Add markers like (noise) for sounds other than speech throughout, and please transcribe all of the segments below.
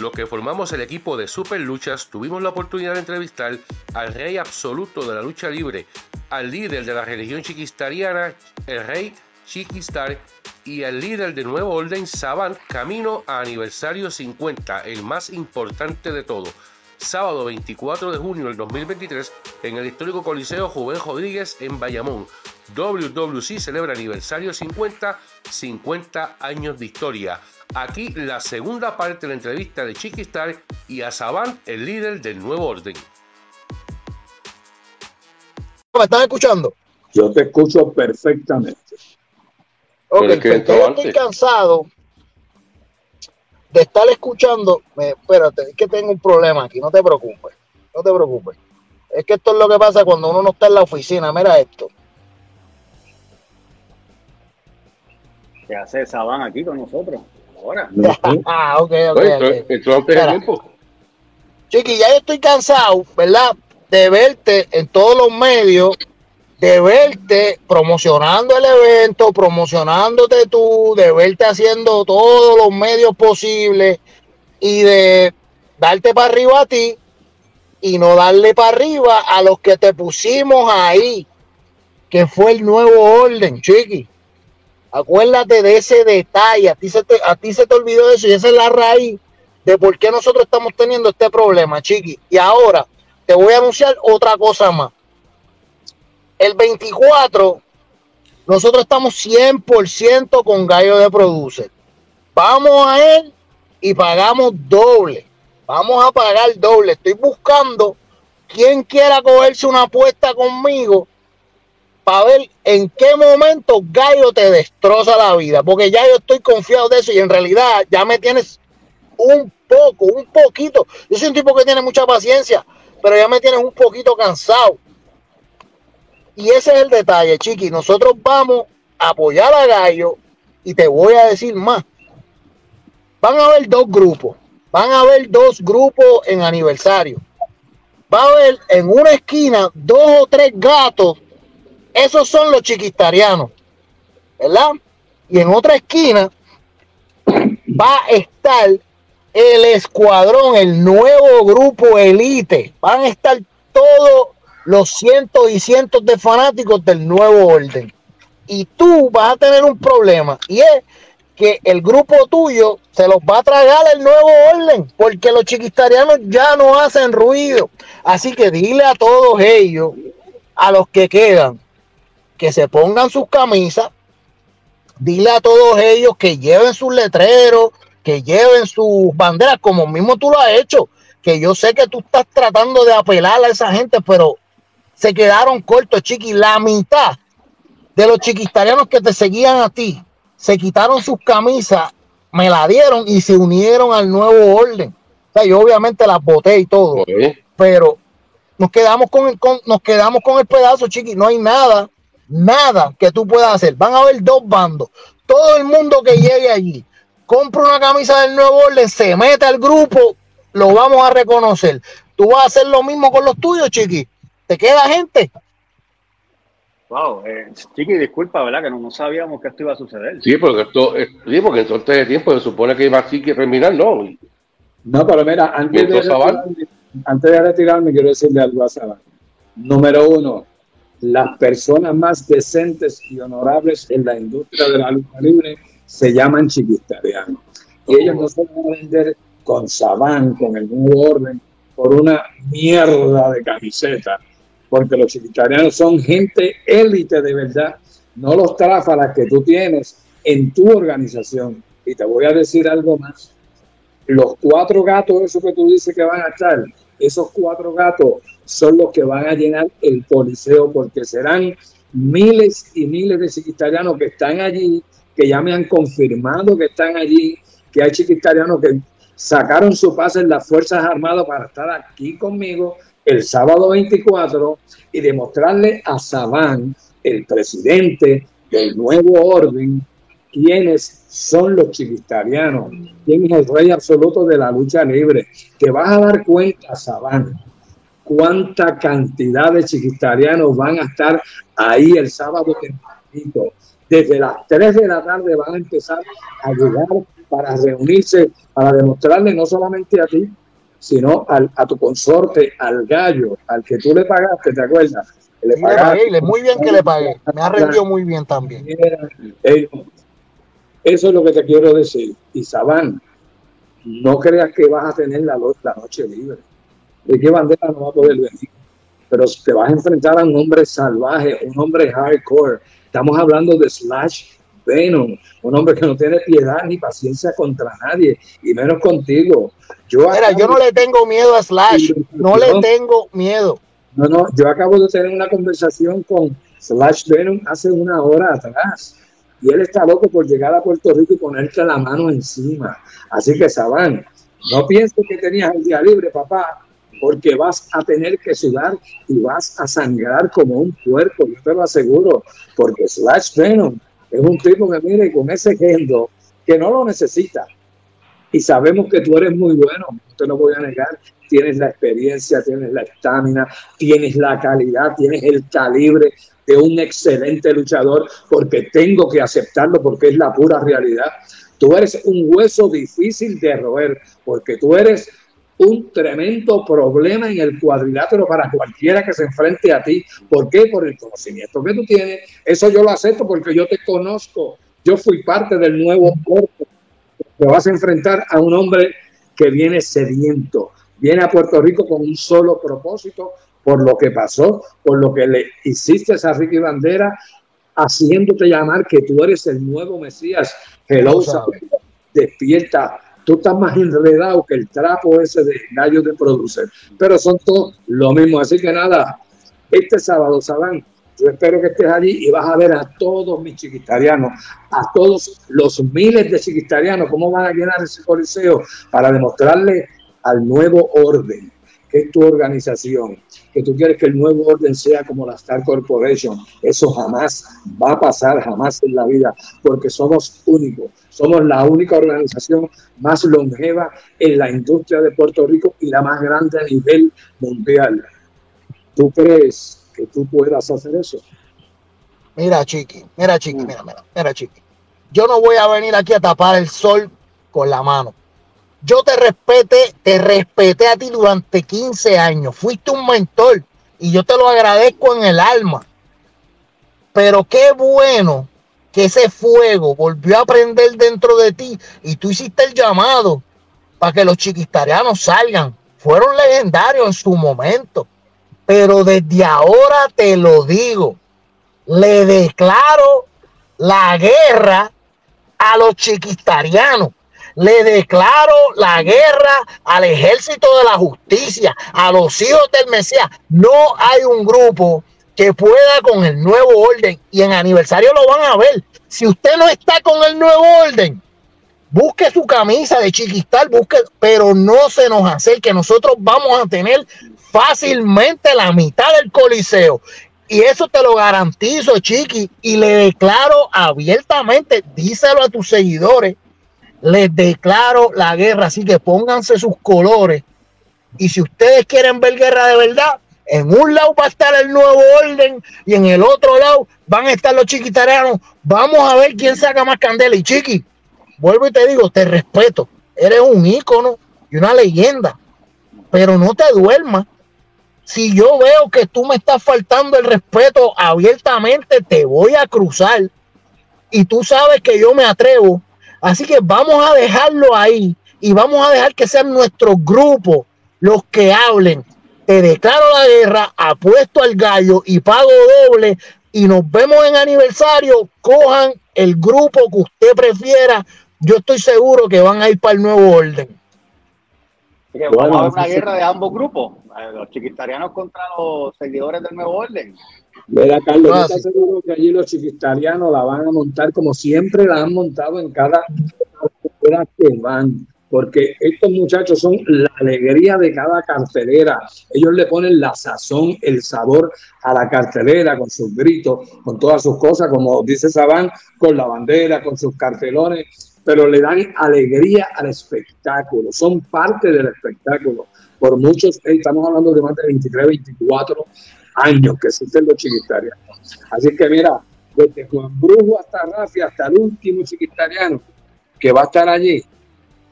los que formamos el equipo de Super Luchas tuvimos la oportunidad de entrevistar al rey absoluto de la lucha libre, al líder de la religión chiquistariana, el rey Chiquistar, y al líder de Nuevo Orden, Saban, camino a aniversario 50, el más importante de todo. Sábado 24 de junio del 2023 en el histórico Coliseo Juven Rodríguez en Bayamón. WWC celebra aniversario 50, 50 años de historia. Aquí la segunda parte de la entrevista de Chiquistar y a Saban, el líder del nuevo orden. ¿Me están escuchando? Yo te escucho perfectamente. Ok, porque yo estoy cansado de estar escuchando. espérate, es que tengo un problema aquí, no te preocupes, no te preocupes. Es que esto es lo que pasa cuando uno no está en la oficina. Mira esto. ¿Qué hace Saban aquí con nosotros? Ahora. (laughs) ah, ok, ok. Esto antes de tiempo. Chiqui, ya yo estoy cansado, ¿verdad? De verte en todos los medios de verte promocionando el evento, promocionándote tú, de verte haciendo todos los medios posibles y de darte para arriba a ti y no darle para arriba a los que te pusimos ahí, que fue el nuevo orden, chiqui. Acuérdate de ese detalle, a ti se te, a ti se te olvidó eso y esa es la raíz de por qué nosotros estamos teniendo este problema, chiqui. Y ahora te voy a anunciar otra cosa más el 24, nosotros estamos 100% con Gallo de Producer. Vamos a él y pagamos doble. Vamos a pagar doble. Estoy buscando quien quiera cogerse una apuesta conmigo para ver en qué momento Gallo te destroza la vida. Porque ya yo estoy confiado de eso y en realidad ya me tienes un poco, un poquito. Yo soy un tipo que tiene mucha paciencia, pero ya me tienes un poquito cansado. Y ese es el detalle, Chiqui. Nosotros vamos a apoyar a Gallo y te voy a decir más. Van a haber dos grupos. Van a haber dos grupos en aniversario. Va a haber en una esquina dos o tres gatos. Esos son los chiquistarianos. ¿Verdad? Y en otra esquina va a estar el escuadrón, el nuevo grupo elite. Van a estar todos los cientos y cientos de fanáticos del nuevo orden. Y tú vas a tener un problema y es que el grupo tuyo se los va a tragar el nuevo orden porque los chiquistarianos ya no hacen ruido. Así que dile a todos ellos, a los que quedan, que se pongan sus camisas. Dile a todos ellos que lleven sus letreros, que lleven sus banderas, como mismo tú lo has hecho. Que yo sé que tú estás tratando de apelar a esa gente, pero se quedaron cortos, chiqui. La mitad de los chiquistarianos que te seguían a ti se quitaron sus camisas, me la dieron y se unieron al nuevo orden. O sea, yo obviamente las boté y todo, pero nos quedamos con el, nos quedamos con el pedazo, chiqui. No hay nada, nada que tú puedas hacer. Van a haber dos bandos. Todo el mundo que llegue allí, compra una camisa del nuevo orden, se mete al grupo, lo vamos a reconocer. Tú vas a hacer lo mismo con los tuyos, chiqui. ¿Te queda gente? Wow, eh, Chiqui, disculpa, ¿verdad? Que no, sabíamos que esto iba a suceder. Sí, porque esto, eh, sí, porque entonces de tiempo se supone que iba así que terminar, ¿no? No, pero mira, antes de, retirarme, antes de retirarme, quiero decirle algo a Sabán. Número uno, las personas más decentes y honorables en la industria de la lucha libre se llaman chiquistarianos. Y ellos no se van a vender con Sabán, con el nuevo orden, por una mierda de camiseta porque los chiquitarianos son gente élite de verdad, no los tráfalas que tú tienes en tu organización. Y te voy a decir algo más. Los cuatro gatos, eso que tú dices que van a estar, esos cuatro gatos son los que van a llenar el policeo porque serán miles y miles de chiquitarianos que están allí, que ya me han confirmado que están allí, que hay chiquitarianos que sacaron su pase en las Fuerzas Armadas para estar aquí conmigo el sábado 24 y demostrarle a Sabán, el presidente del nuevo orden, quiénes son los chiquistarianos, quién es el rey absoluto de la lucha libre. Te vas a dar cuenta, Sabán, cuánta cantidad de chiquistarianos van a estar ahí el sábado tempranito. Desde las 3 de la tarde van a empezar a llegar para reunirse, para demostrarle no solamente a ti, sino al, a tu consorte, al gallo, al que tú le pagaste, ¿te acuerdas? Le, pagué, muy bien que le pagué, me ha rendido muy bien también. Eso es lo que te quiero decir. Y Sabán, no creas que vas a tener la, la noche libre. ¿De qué bandera no va a poder venir? Pero te vas a enfrentar a un hombre salvaje, un hombre hardcore. Estamos hablando de Slash Venom, un hombre que no tiene piedad ni paciencia contra nadie, y menos contigo. Yo, Mira, yo no le tengo miedo a Slash, no le tengo miedo. No, no, yo acabo de tener una conversación con Slash Venom hace una hora atrás y él está loco por llegar a Puerto Rico y ponerte la mano encima. Así que, Sabán, no pienses que tenías el día libre, papá, porque vas a tener que sudar y vas a sangrar como un puerco, yo te lo aseguro, porque Slash Venom es un tipo que mire con ese gendo que no lo necesita. Y sabemos que tú eres muy bueno, no te lo voy a negar. Tienes la experiencia, tienes la estamina, tienes la calidad, tienes el calibre de un excelente luchador, porque tengo que aceptarlo, porque es la pura realidad. Tú eres un hueso difícil de roer, porque tú eres un tremendo problema en el cuadrilátero para cualquiera que se enfrente a ti. ¿Por qué? Por el conocimiento que tú tienes. Eso yo lo acepto porque yo te conozco. Yo fui parte del nuevo cuerpo. Te vas a enfrentar a un hombre que viene sediento. Viene a Puerto Rico con un solo propósito, por lo que pasó, por lo que le hiciste a Ricky Bandera, haciéndote llamar que tú eres el nuevo Mesías. Hello, despierta tú estás más enredado que el trapo ese de gallos de producer. Pero son todos lo mismo. Así que nada, este sábado, Sabán, yo espero que estés allí y vas a ver a todos mis chiquitarianos, a todos los miles de chiquitarianos, cómo van a llenar ese coliseo para demostrarle al nuevo orden que es tu organización, que tú quieres que el nuevo orden sea como la Star Corporation. Eso jamás va a pasar, jamás en la vida, porque somos únicos. Somos la única organización más longeva en la industria de Puerto Rico y la más grande a nivel mundial. ¿Tú crees que tú puedas hacer eso? Mira, Chiqui, mira, Chiqui, mira, mira, mira, Chiqui. Yo no voy a venir aquí a tapar el sol con la mano. Yo te respeté, te respeté a ti durante 15 años. Fuiste un mentor y yo te lo agradezco en el alma. Pero qué bueno que ese fuego volvió a prender dentro de ti y tú hiciste el llamado para que los chiquistarianos salgan. Fueron legendarios en su momento. Pero desde ahora te lo digo, le declaro la guerra a los chiquistarianos le declaro la guerra al ejército de la justicia, a los hijos del Mesías. No hay un grupo que pueda con el nuevo orden y en aniversario lo van a ver. Si usted no está con el nuevo orden, busque su camisa de chiquistal, busque, pero no se nos acerque. Nosotros vamos a tener fácilmente la mitad del coliseo. Y eso te lo garantizo, Chiqui, y le declaro abiertamente, díselo a tus seguidores, les declaro la guerra, así que pónganse sus colores. Y si ustedes quieren ver guerra de verdad, en un lado va a estar el nuevo orden y en el otro lado van a estar los chiquitarianos. Vamos a ver quién saca más candela. Y chiqui, vuelvo y te digo, te respeto. Eres un ícono y una leyenda, pero no te duermas. Si yo veo que tú me estás faltando el respeto abiertamente, te voy a cruzar. Y tú sabes que yo me atrevo Así que vamos a dejarlo ahí y vamos a dejar que sean nuestros grupos los que hablen. Te declaro la guerra, apuesto al gallo y pago doble y nos vemos en aniversario. Cojan el grupo que usted prefiera. Yo estoy seguro que van a ir para el nuevo orden. vamos a ver una guerra de ambos grupos, los chiquitarianos contra los seguidores del nuevo orden. Mira, Carlos, ah, ¿estás seguro que allí los chiquistarianos la van a montar como siempre la han montado en cada cartelera que van? Porque estos muchachos son la alegría de cada cartelera. Ellos le ponen la sazón, el sabor a la cartelera con sus gritos, con todas sus cosas, como dice Sabán, con la bandera, con sus cartelones, pero le dan alegría al espectáculo. Son parte del espectáculo. Por muchos, estamos hablando de más de 23, 24 años que existen los chiquitarianos. Así que mira, desde Juan Brujo hasta Rafi, hasta el último chiquitariano, que va a estar allí,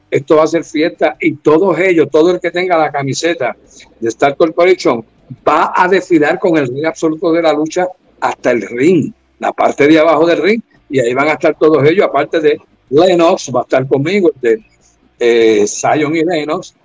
esto va a ser fiesta y todos ellos, todo el que tenga la camiseta de Star Corporation va a desfilar con el ring absoluto de la lucha hasta el ring, la parte de abajo del ring, y ahí van a estar todos ellos, aparte de Lennox, va a estar conmigo, de eh, y Lennox,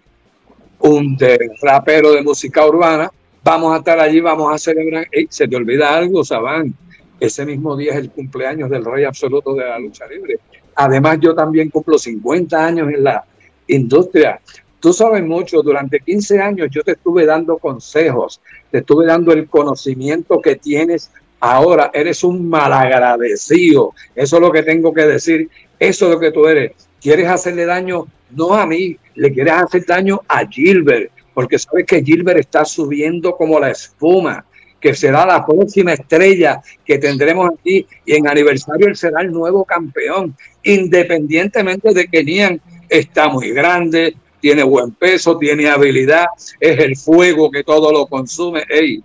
un de rapero de música urbana, vamos a estar allí, vamos a celebrar, se te olvida algo, Sabán, ese mismo día es el cumpleaños del rey absoluto de la lucha libre. Además, yo también cumplo 50 años en la industria. Tú sabes mucho, durante 15 años yo te estuve dando consejos, te estuve dando el conocimiento que tienes ahora. Eres un malagradecido. Eso es lo que tengo que decir. Eso es lo que tú eres. Quieres hacerle daño no a mí, le quieres hacer daño a Gilbert, porque sabes que Gilbert está subiendo como la espuma que será la próxima estrella que tendremos aquí y en aniversario él será el nuevo campeón, independientemente de que Nian está muy grande, tiene buen peso, tiene habilidad, es el fuego que todo lo consume. Ey,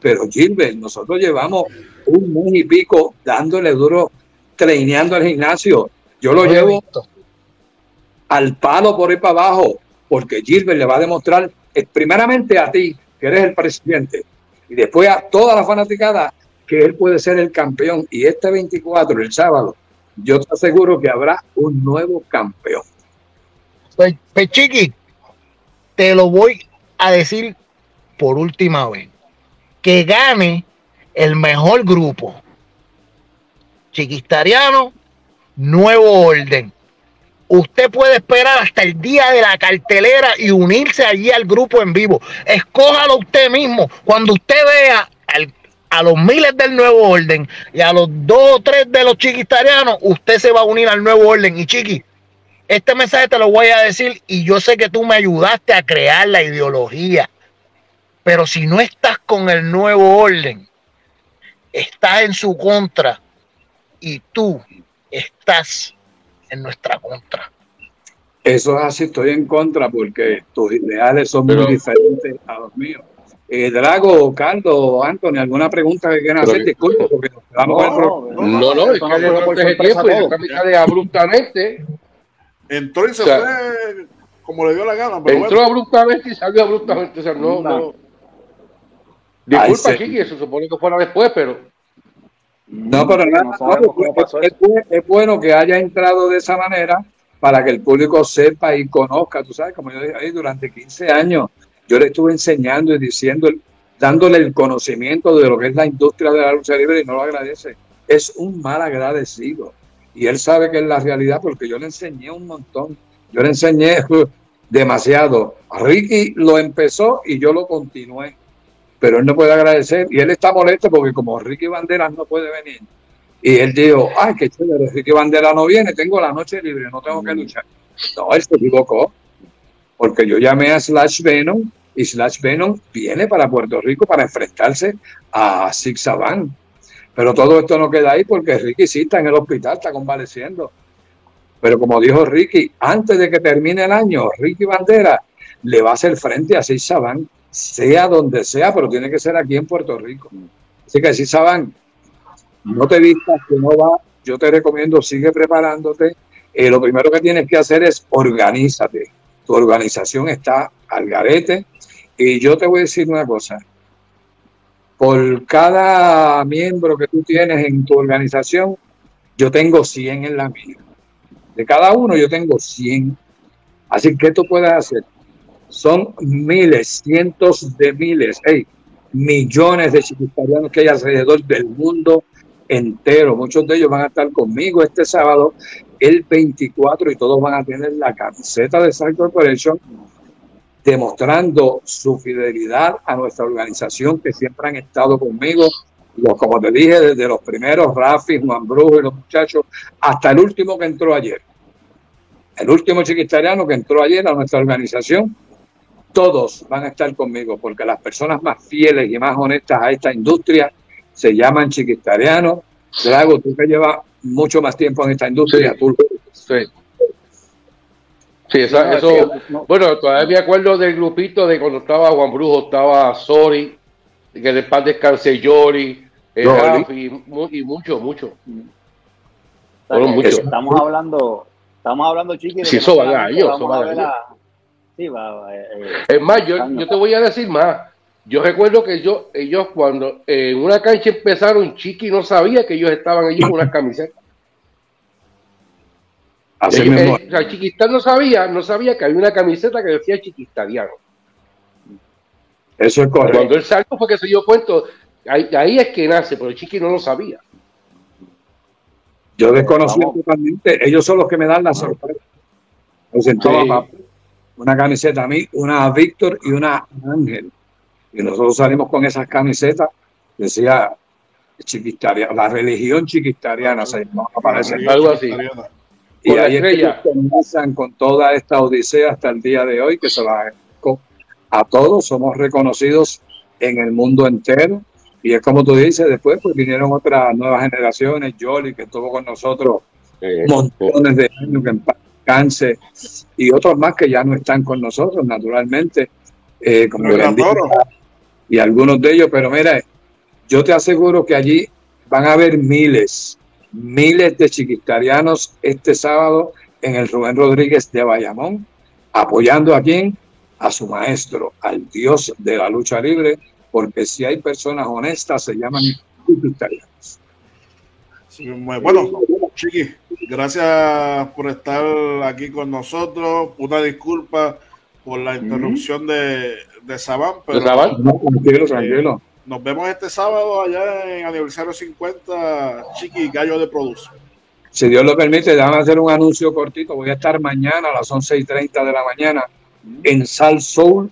pero Gilbert, nosotros llevamos un mes y pico dándole duro, traineando al gimnasio. Yo lo llevo al palo por ahí para abajo, porque Gilbert le va a demostrar, primeramente a ti, que eres el presidente, y después a toda la fanaticada que él puede ser el campeón. Y este 24, el sábado, yo te aseguro que habrá un nuevo campeón. Pues, pues Chiqui, te lo voy a decir por última vez. Que gane el mejor grupo. Chiquistariano, nuevo orden usted puede esperar hasta el día de la cartelera y unirse allí al grupo en vivo. Escójalo usted mismo. Cuando usted vea a los miles del nuevo orden y a los dos o tres de los chiquitarianos, usted se va a unir al nuevo orden. Y chiqui, este mensaje te lo voy a decir y yo sé que tú me ayudaste a crear la ideología. Pero si no estás con el nuevo orden, estás en su contra y tú estás en nuestra contra. Eso es así, estoy en contra porque tus ideales son muy diferentes a los míos. Eh, Drago, Carlos, Anthony, ¿alguna pregunta que quieran hacer? Disculpe, porque nos quedamos no, no, no, no, es que no tiempo y sale abruptamente. Entró y se fue como le dio la gana. Pero entró abruptamente y salió abruptamente. O sea, no, no. Disculpa, Chiqui, eso supone que fuera después, pero. No, pero nada, es, bueno que haya entrado de esa manera para que el público sepa y conozca. Tú sabes, como yo dije ahí, durante 15 años yo le estuve enseñando y diciendo, dándole el conocimiento de lo que es la industria de la lucha libre y no lo agradece. Es un mal agradecido. Y él sabe que es la realidad porque yo le enseñé un montón. Yo le enseñé (laughs) demasiado. Ricky lo empezó y yo lo continué pero él no puede agradecer y él está molesto porque como Ricky Banderas no puede venir y él dijo, ay, qué chévere, Ricky Banderas no viene, tengo la noche libre, no tengo que mm. luchar. No, él se equivocó porque yo llamé a Slash Venom y Slash Venom viene para Puerto Rico para enfrentarse a Six Saban. Pero todo esto no queda ahí porque Ricky sí está en el hospital, está convaleciendo. Pero como dijo Ricky, antes de que termine el año, Ricky Bandera le va a hacer frente a Six Saban sea donde sea, pero tiene que ser aquí en Puerto Rico. Así que si saben, no te vistas que no va, yo te recomiendo, sigue preparándote. Eh, lo primero que tienes que hacer es organízate. Tu organización está al garete. Y yo te voy a decir una cosa. Por cada miembro que tú tienes en tu organización, yo tengo 100 en la mía. De cada uno yo tengo 100. Así que tú puedes hacer son miles, cientos de miles, hey, millones de chiquitarianos que hay alrededor del mundo entero. Muchos de ellos van a estar conmigo este sábado, el 24, y todos van a tener la camiseta de Side Corporation demostrando su fidelidad a nuestra organización que siempre han estado conmigo. Los, como te dije, desde los primeros, Rafi, Juan Brujo y los muchachos, hasta el último que entró ayer. El último chiquitariano que entró ayer a nuestra organización todos van a estar conmigo, porque las personas más fieles y más honestas a esta industria se llaman chiquitarianos. Drago, tú que llevas mucho más tiempo en esta industria, sí, tú. Sí. Sí, eso, bueno, todavía me acuerdo del grupito de cuando estaba Juan Brujo, estaba Sori, que de paz descanse Yori, y, mucho, mucho. Estamos hablando, Estamos hablando, Chiqui. Si eso va a ellos, eso va a Sí, va, eh, eh, es más, yo, yo, te voy a decir más. Yo recuerdo que yo, ellos cuando en una cancha empezaron, Chiqui no sabía que ellos estaban allí con unas camisetas. Así mismo. Eh, Chiquistán no sabía, no sabía que había una camiseta que decía Chiquistadiano. Eso es correcto. Cuando él salió fue que se dio cuenta, ahí, ahí, es que nace, pero Chiqui no lo sabía. Yo desconocí totalmente, ellos son los que me dan la sorpresa. Una camiseta a mí, una a Víctor y una a Ángel. Y nosotros salimos con esas camisetas, decía chiquistariana, la religión chiquistariana, se aparece. Algo así. Y ahí comienzan con toda esta odisea hasta el día de hoy, que se la a todos, somos reconocidos en el mundo entero. Y es como tú dices, después pues vinieron otras nuevas generaciones, Jolly, que estuvo con nosotros montones de años, que en cáncer, y otros más que ya no están con nosotros, naturalmente, eh, como y algunos de ellos, pero mira, yo te aseguro que allí van a haber miles, miles de chiquitarianos este sábado en el Rubén Rodríguez de Bayamón, apoyando a quién, a su maestro, al dios de la lucha libre, porque si hay personas honestas se llaman chiquitarianos. bueno, Chiqui, gracias por estar aquí con nosotros. Una disculpa por la interrupción de, de Sabán, pero tranquilo, eh, nos vemos este sábado allá en aniversario 50 Chiqui Gallo de Produce. Si Dios lo permite, déjame hacer un anuncio cortito. Voy a estar mañana a las 11 y 30 de la mañana en Sal Soul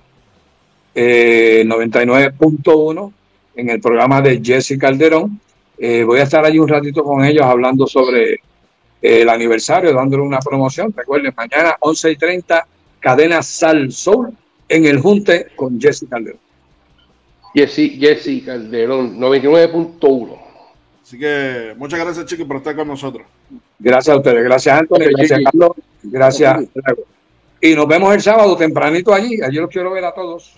99.1 eh, en el programa de Jesse Calderón. Eh, voy a estar allí un ratito con ellos hablando sobre el aniversario, dándole una promoción. Recuerden, mañana 11 y 30, cadena Sal Soul en el Junte con Jesse Calderón. Jesse, Jesse Calderón, 99.1. Así que muchas gracias, Chiqui, por estar con nosotros. Gracias a ustedes, gracias, Antonio, gracias, Carlos, gracias. Y nos vemos el sábado tempranito allí. Allí los quiero ver a todos.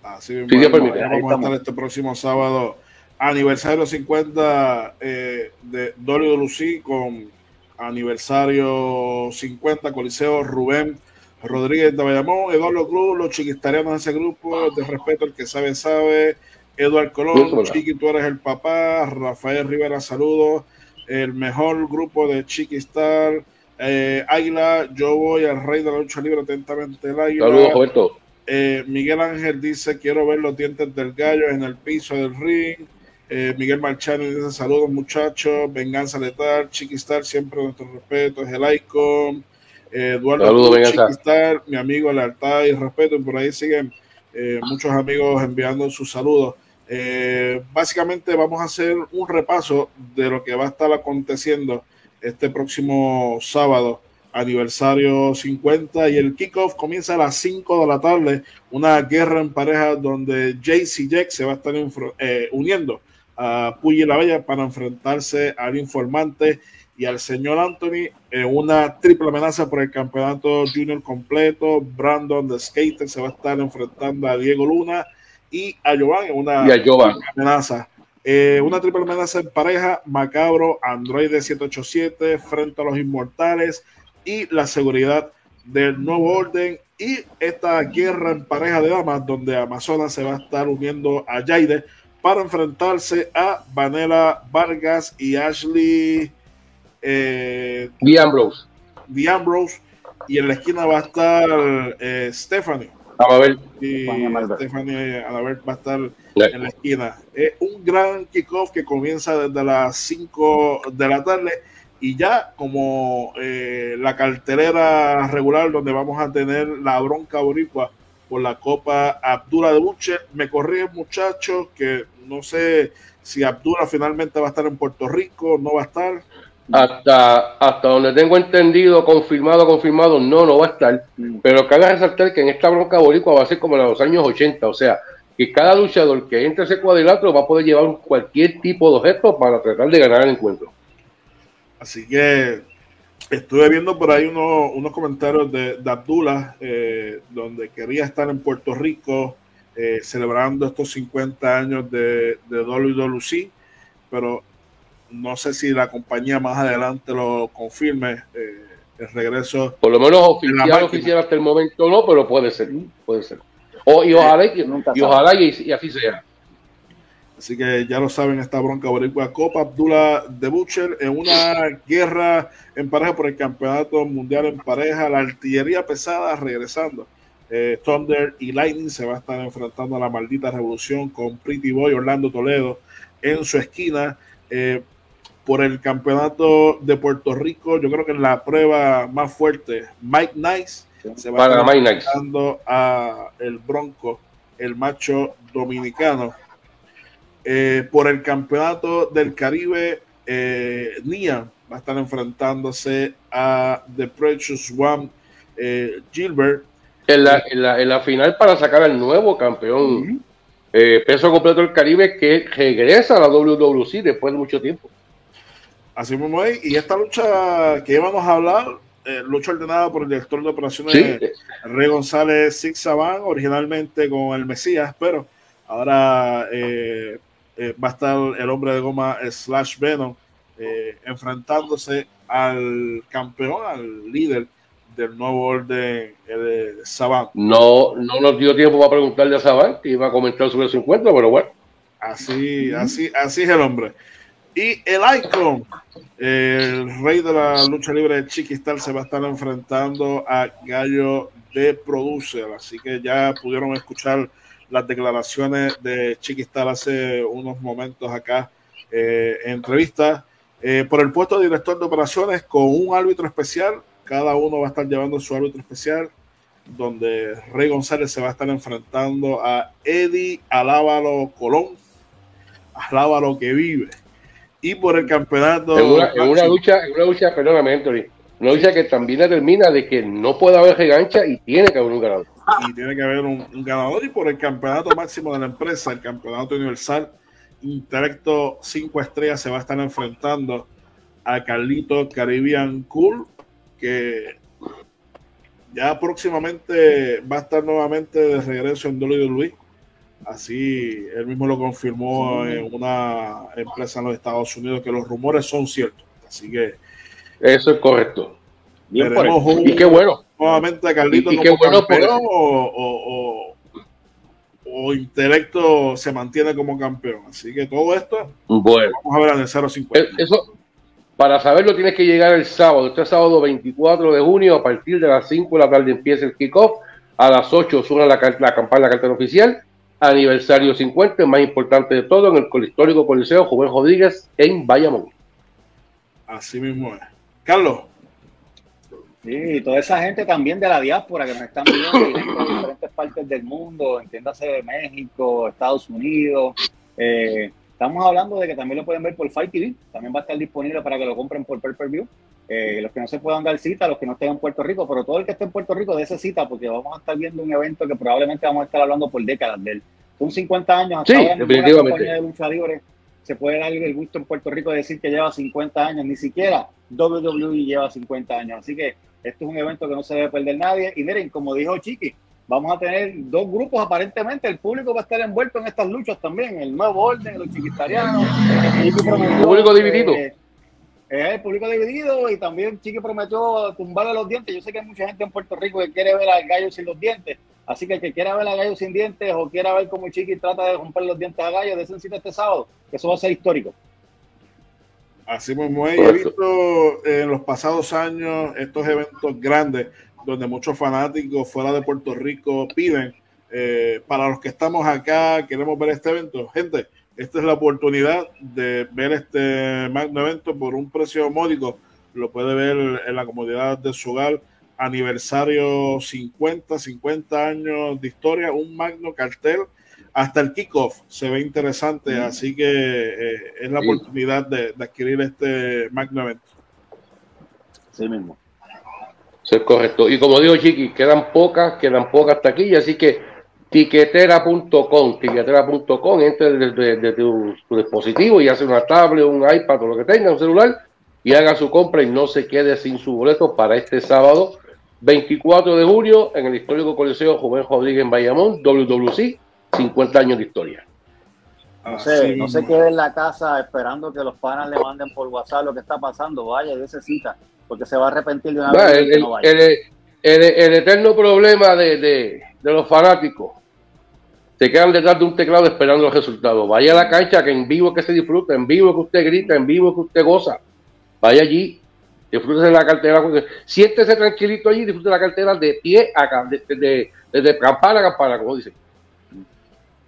Así mismo. vamos a estar este próximo sábado, aniversario 50 eh, de Dolio Lucí con aniversario 50 Coliseo Rubén Rodríguez de Bayamón, Eduardo Cruz, los chiquistarianos de ese grupo, de respeto el que sabe, sabe, Eduardo Colón, Chiqui, tú eres el papá, Rafael Rivera, saludos, el mejor grupo de Chiquistar, eh, Águila, yo voy al rey de la lucha libre atentamente el Águila. Saludos, Roberto. Eh, Miguel Ángel dice, quiero ver los dientes del gallo en el piso del ring. Eh, Miguel Marchani dice, saludos muchachos, venganza letal, Chiquistar, siempre nuestro respeto, es el icon. Eduardo Chiquistar, mi amigo, lealtad y respeto, y por ahí siguen muchos amigos enviando sus saludos. básicamente vamos a hacer un repaso de lo que va a estar aconteciendo este próximo sábado, aniversario 50, y el kickoff comienza a las 5 de la tarde, una guerra en pareja donde JC Jack se va a estar eh, uniendo a Puyi la Bella para enfrentarse al informante y al señor Anthony en una triple amenaza por el campeonato junior completo. Brandon the Skater se va a estar enfrentando a Diego Luna y a Giovanni en una amenaza. Eh, una triple amenaza en pareja, Macabro, Android 787, frente a los inmortales y la seguridad del nuevo orden. Y esta guerra en pareja de damas, donde Amazonas se va a estar uniendo a Jaide para enfrentarse a Vanela Vargas y Ashley eh, Ambrose. Ambrose. Y en la esquina va a estar eh, Stephanie. Vamos a ver. Y Stephanie va a estar en la esquina. Es un gran kickoff que comienza desde las 5 de la tarde y ya como eh, la cartelera regular donde vamos a tener la bronca boricua por la Copa Abdula de Buche. Me corrí muchachos que no sé si Abdula finalmente va a estar en Puerto Rico, no va a estar. Hasta, hasta donde tengo entendido, confirmado, confirmado, no, no va a estar. Mm. Pero cabe resaltar que en esta bronca boricua va a ser como en los años 80, o sea, que cada luchador que entre ese cuadrilátero va a poder llevar cualquier tipo de objeto para tratar de ganar el encuentro. Así que estuve viendo por ahí unos, comentarios de, Abdullah, eh, donde quería estar en Puerto Rico eh, celebrando estos 50 años de, de WWE, pero no sé si la compañía más adelante lo confirme. Eh, el regreso. Por lo menos oficial, oficial hasta el momento no, pero puede ser, puede ser. O, y ojalá, y, y, ojalá y, así sea. Así que ya lo saben, esta bronca boricua Copa Abdullah de Butcher en una guerra en pareja por el campeonato mundial en pareja. La artillería pesada regresando. Eh, Thunder y Lightning se va a estar enfrentando a la maldita revolución con Pretty Boy Orlando Toledo en su esquina. Eh, por el campeonato de Puerto Rico, yo creo que en la prueba más fuerte, Mike Nice se va a estar enfrentando a el Bronco, el macho dominicano. Eh, por el campeonato del Caribe, Nia va a estar enfrentándose a The Precious One Gilbert. En la, en, la, final para sacar al nuevo campeón peso completo del Caribe que regresa a la WWC después de mucho tiempo. Así mismo es. Y esta lucha que íbamos a hablar, lucha ordenada por el director de operaciones Rey González Six originalmente con el Mesías, pero ahora eh, eh, va a estar el hombre de goma Slash Venom eh, enfrentándose al campeón, al líder del nuevo orden eh, de Saban. No, no nos dio tiempo para preguntarle a Saban que iba a comentar sobre su encuentro, pero bueno. Así, así, así es el hombre. Y el Icon, el rey de la lucha libre de Chiquistar, se va a estar enfrentando a Gallo de Producer. Así que ya pudieron escuchar las declaraciones de Chiquistar hace unos momentos acá eh, en entrevista. Eh, por el puesto de director de operaciones con un árbitro especial, cada uno va a estar llevando su árbitro especial, donde Rey González se va a estar enfrentando a Eddie Alábalo Colón, Alábalo que vive. Y por el campeonato. En una, lucha, en una lucha, perdóname, Anthony, una lucha que también determina de que no puede haber regancha y tiene que haber un ganador y tiene que haber un, ganador y por el campeonato máximo de la empresa, el campeonato universal, Intelecto 5 estrellas se va a estar enfrentando a Carlito Caribbean Cool, que ya próximamente va a estar nuevamente de regreso en WWE. Así él mismo lo confirmó en una empresa en los Estados Unidos que los rumores son ciertos. Así que eso es correcto. y qué bueno nuevamente a Carlito y, como campeón o, o, intelecto se mantiene como campeón. Así que todo esto bueno. vamos a ver en el 050. Eh, eso, para saberlo tienes que llegar el sábado, este sábado 24 de junio, a partir de las 5 de la tarde empieza el kickoff, a las 8 suena la, la campaña, la cartera oficial, aniversario 50, el más importante de todo, en el histórico Coliseo Joven Rodríguez en Bayamón. Así mismo es. Carlos. Sí, toda esa gente también de la diáspora que nos están viendo de diferentes partes del mundo, entiéndase México, Estados Unidos. Eh, estamos hablando de que también lo pueden ver por Fight TV, también va a estar disponible para que lo compren por pay per view. Eh, los que no se puedan dar cita, los que no estén en Puerto Rico, pero todo el que esté en Puerto Rico de esa cita, porque vamos a estar viendo un evento que probablemente vamos a estar hablando por décadas de él. Son 50 años hasta sí, definitivamente. de lucha libre se puede dar el gusto en Puerto Rico de decir que lleva 50 años, ni siquiera WWE lleva 50 años. Así que esto es un evento que no se debe perder nadie. Y miren, como dijo Chiqui, vamos a tener dos grupos aparentemente. El público va a estar envuelto en estas luchas también. El nuevo orden, los chiquitarianos. El público dividido. Eh, el público dividido y también Chiqui prometió tumbarle los dientes. Yo sé que hay mucha gente en Puerto Rico que quiere ver al gallo sin los dientes. Así que el que quiera ver al gallo sin dientes o quiera ver cómo Chiqui trata de romper los dientes a gallo, de cita este sábado, que eso va a ser histórico. Así mismo he visto en los pasados años estos eventos grandes donde muchos fanáticos fuera de Puerto Rico piden eh, para los que estamos acá, queremos ver este evento. Gente, esta es la oportunidad de ver este magno evento por un precio módico. Lo puede ver en la comodidad de su hogar. Aniversario 50, 50 años de historia, un magno cartel hasta el kickoff se ve interesante, así que eh, es la oportunidad de, adquirir este magno evento. Sí mismo. Sí, es correcto. Y como digo, Chiqui, quedan pocas, quedan pocas taquillas, así que tiquetera.com, tiquetera.com, entre desde, tu, dispositivo y hace una tablet, un iPad o lo que tenga, un celular, y haga su compra y no se quede sin su boleto para este sábado 24 de julio en el histórico Coliseo Joven Rodríguez en Bayamón, WWC 50 años de historia. No sé, no se quede en la casa esperando que los panas le manden por WhatsApp lo que está pasando. Vaya, de cita. Porque se va a arrepentir de una vez. El, eterno problema de, los fanáticos se quedan detrás de un teclado esperando los resultados. Vaya a la cancha que en vivo que se disfruta, en vivo que usted grita, en vivo que usted goza. Vaya allí, disfrute de la cartera. Siéntese tranquilito allí, disfrute de la cartera de pie a de, de, campana a campana, como dicen.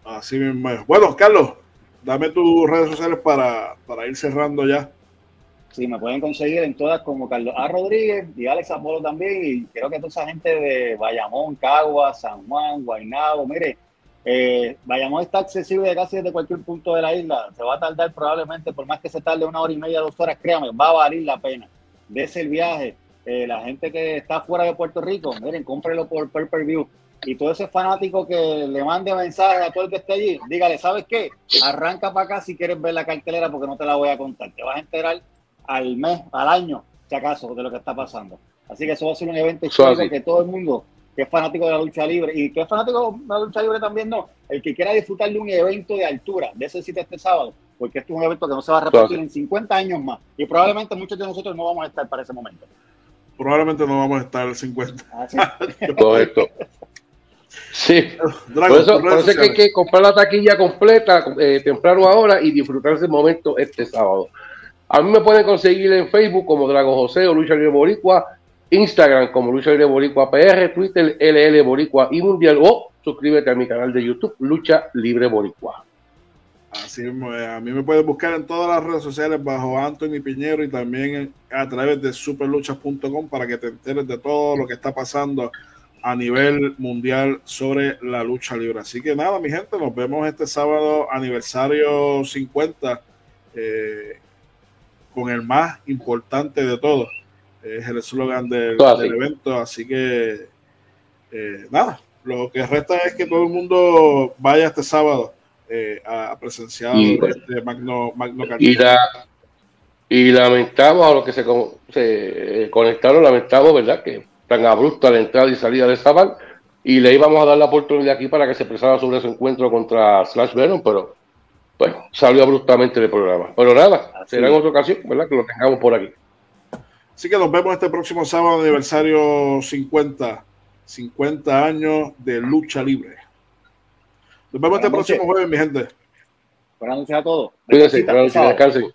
Así mismo. Bueno, Carlos, dame tus redes sociales para, para ir cerrando ya. Sí, me pueden conseguir en todas como Carlos A. Rodríguez y Alex Apolo también. Y creo que toda esa gente de Bayamón, Cagua, San Juan, Guaynabo, mire, eh, Bayamón está accesible casi desde cualquier punto de la isla. Se va a tardar probablemente, por más que se tarde una hora y media, dos horas, créame, va a valer la pena. Dese el viaje. Eh, la gente que está fuera de Puerto Rico, miren, cómprelo por pay view y todo ese fanático que le mande mensajes a todo el que esté allí, dígale, ¿sabes qué? Arranca para acá si quieres ver la cartelera porque no te la voy a contar. Te vas a enterar al mes, al año, si acaso, de lo que está pasando. Así que eso va a ser un evento histórico que todo el mundo que es fanático de la lucha libre y que es fanático de la lucha libre también no, el que quiera disfrutar de un evento de altura, de ese sitio este sábado, porque este es un evento que no se va a repetir en 50 años más y probablemente muchos de nosotros no vamos a estar para ese momento. Probablemente no vamos a estar 50. Ah, Correcto. Sí, (laughs) por eso, es que hay que comprar la taquilla completa eh, temprano ahora y disfrutar ese momento este sábado. A mí me pueden conseguir en Facebook como Drago José o Lucha Libre Boricua, Instagram como Lucha Libre Boricua PR, Twitter LL Boricua y Mundial o suscríbete a mi canal de YouTube Lucha Libre Boricua. Así a mí me pueden buscar en todas las redes sociales bajo Anthony Piñero y también a través de superluchas.com para que te enteres de todo lo que está pasando a nivel mundial sobre la lucha libre. Así que nada, mi gente, nos vemos este sábado, aniversario 50, eh, con el más importante de todos. Es el eslogan del, evento. Así que eh, nada, lo que resta es que todo el mundo vaya este sábado eh, a, presenciar este Magno, Magno y, lamentamos a los que se, se conectaron, lamentamos, ¿verdad? Que tan abrupta la entrada y salida de Sabal y le íbamos a dar la oportunidad aquí para que se expresara sobre su encuentro contra Slash Venom, pero bueno, salió abruptamente del programa. Pero nada, será en otra ocasión, ¿verdad? Que lo tengamos por aquí. Así que nos vemos este próximo sábado, aniversario 50, 50 años de lucha libre. Nos vemos este próximo jueves, mi gente. Buenas noches a todos. Cuídense, buenas noches, descansen.